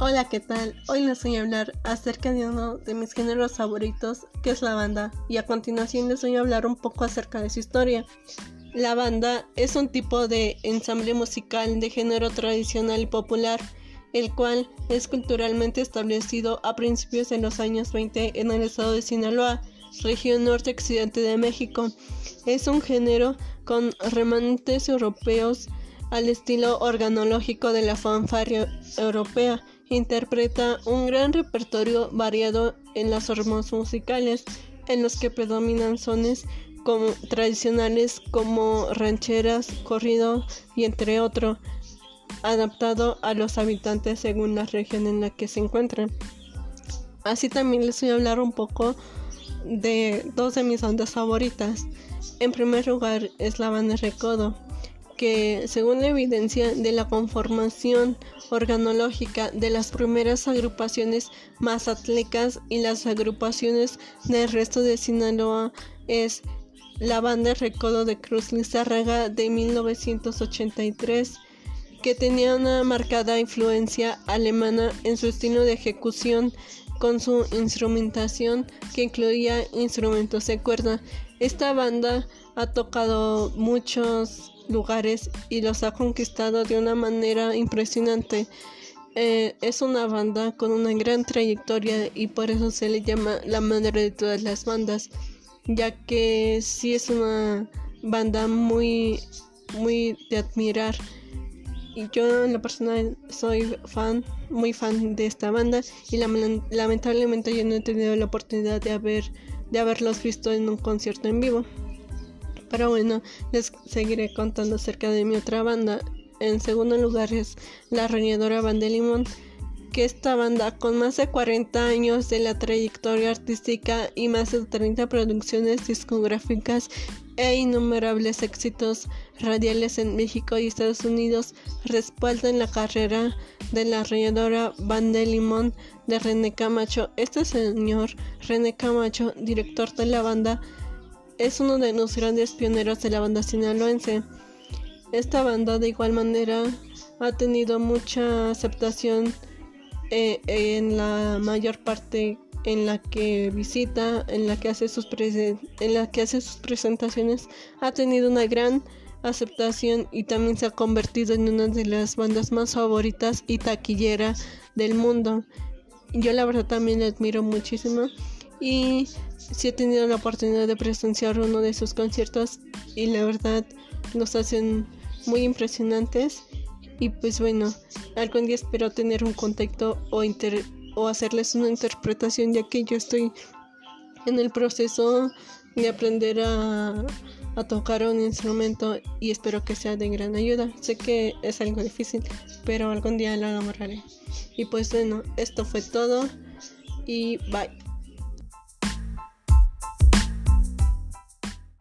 Hola, ¿qué tal? Hoy les voy a hablar acerca de uno de mis géneros favoritos, que es la banda, y a continuación les voy a hablar un poco acerca de su historia. La banda es un tipo de ensamble musical de género tradicional y popular, el cual es culturalmente establecido a principios de los años 20 en el estado de Sinaloa, región norte-occidente de México. Es un género con remanentes europeos al estilo organológico de la fanfarria europea interpreta un gran repertorio variado en las formas musicales, en los que predominan sones como, tradicionales como rancheras, corrido y entre otros, adaptado a los habitantes según la región en la que se encuentran. Así también les voy a hablar un poco de dos de mis bandas favoritas. En primer lugar es la banda Recodo que, según la evidencia de la conformación organológica de las primeras agrupaciones mazatlecas y las agrupaciones del resto de Sinaloa, es la banda Recodo de Cruz Lizárraga de 1983, que tenía una marcada influencia alemana en su estilo de ejecución con su instrumentación que incluía instrumentos de cuerda. Esta banda ha tocado muchos lugares y los ha conquistado de una manera impresionante. Eh, es una banda con una gran trayectoria y por eso se le llama la madre de todas las bandas, ya que sí es una banda muy, muy de admirar. Y yo en la persona soy fan, muy fan de esta banda y lamentablemente yo no he tenido la oportunidad de haber de haberlos visto en un concierto en vivo. Pero bueno, les seguiré contando acerca de mi otra banda. En segundo lugar es la reñidora Banda Limón, que esta banda con más de 40 años de la trayectoria artística y más de 30 producciones discográficas e innumerables éxitos radiales en México y Estados Unidos respaldan la carrera de la reñidora Banda Limón de René Camacho. Este señor René Camacho, director de la banda, es uno de los grandes pioneros de la banda sinaloense. Esta banda de igual manera ha tenido mucha aceptación eh, en la mayor parte en la que visita, en la que hace sus en la que hace sus presentaciones, ha tenido una gran aceptación y también se ha convertido en una de las bandas más favoritas y taquillera del mundo. Yo la verdad también la admiro muchísimo y si he tenido la oportunidad de presenciar uno de sus conciertos y la verdad nos hacen muy impresionantes y pues bueno, algún día espero tener un contacto o, o hacerles una interpretación ya que yo estoy en el proceso de aprender a, tocar un instrumento y espero que sea de gran ayuda. Sé que es algo difícil, pero algún día lo lograré. Y pues bueno, esto fue todo y bye.